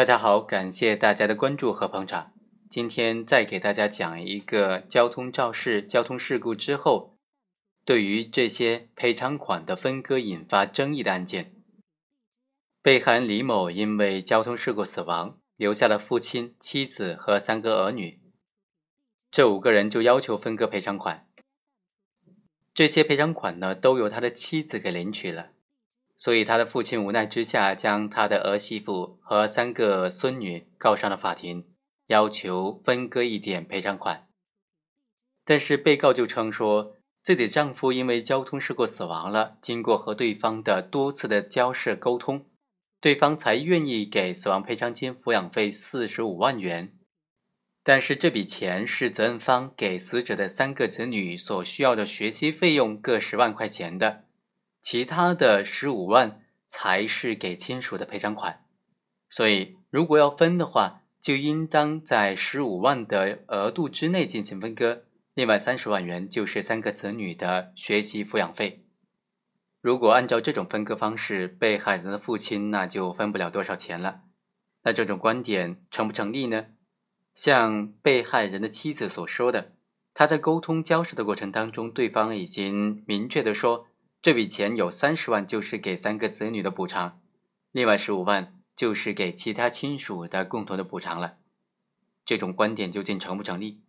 大家好，感谢大家的关注和捧场。今天再给大家讲一个交通肇事、交通事故之后，对于这些赔偿款的分割引发争议的案件。被害人李某因为交通事故死亡，留下了父亲、妻子和三个儿女。这五个人就要求分割赔偿款。这些赔偿款呢，都由他的妻子给领取了。所以，他的父亲无奈之下，将他的儿媳妇和三个孙女告上了法庭，要求分割一点赔偿款。但是，被告就称说，自己的丈夫因为交通事故死亡了，经过和对方的多次的交涉沟通，对方才愿意给死亡赔偿金、抚养费四十五万元。但是，这笔钱是责任方给死者的三个子女所需要的学习费用各十万块钱的。其他的十五万才是给亲属的赔偿款，所以如果要分的话，就应当在十五万的额度之内进行分割。另外三十万元就是三个子女的学习抚养费。如果按照这种分割方式，被害人的父亲那就分不了多少钱了。那这种观点成不成立呢？像被害人的妻子所说的，他在沟通交涉的过程当中，对方已经明确的说。这笔钱有三十万就是给三个子女的补偿，另外十五万就是给其他亲属的共同的补偿了。这种观点究竟成不成立？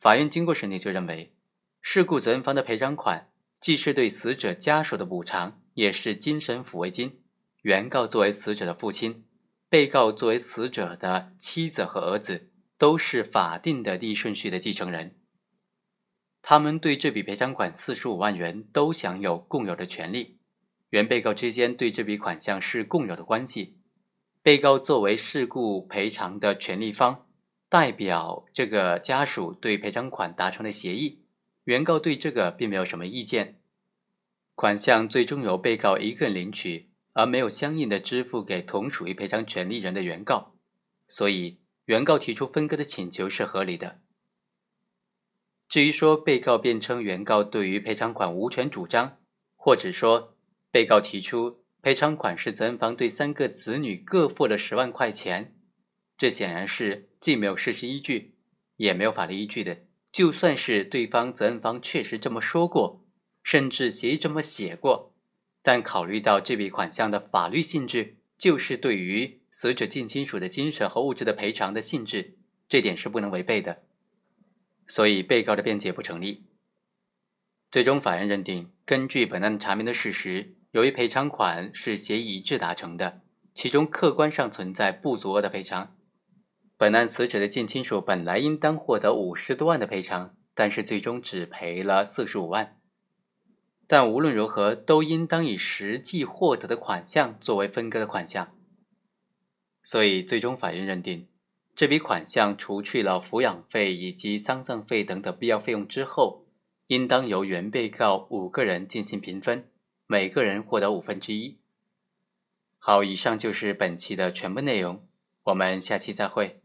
法院经过审理就认为，事故责任方的赔偿款既是对死者家属的补偿，也是精神抚慰金。原告作为死者的父亲，被告作为死者的妻子和儿子，都是法定的第一顺序的继承人。他们对这笔赔偿款四十五万元都享有共有的权利，原被告之间对这笔款项是共有的关系。被告作为事故赔偿的权利方，代表这个家属对赔偿款达成了协议，原告对这个并没有什么意见。款项最终由被告一个人领取，而没有相应的支付给同属于赔偿权利人的原告，所以原告提出分割的请求是合理的。至于说被告辩称原告对于赔偿款无权主张，或者说被告提出赔偿款是责任方对三个子女各付了十万块钱，这显然是既没有事实依据，也没有法律依据的。就算是对方责任方确实这么说过，甚至协议这么写过，但考虑到这笔款项的法律性质，就是对于死者近亲属的精神和物质的赔偿的性质，这点是不能违背的。所以，被告的辩解不成立。最终，法院认定，根据本案查明的事实，由于赔偿款是协议一致达成的，其中客观上存在不足额的赔偿。本案死者的近亲属本来应当获得五十多万的赔偿，但是最终只赔了四十五万。但无论如何，都应当以实际获得的款项作为分割的款项。所以，最终法院认定。这笔款项除去了抚养费以及丧葬费等等必要费用之后，应当由原被告五个人进行平分，每个人获得五分之一。好，以上就是本期的全部内容，我们下期再会。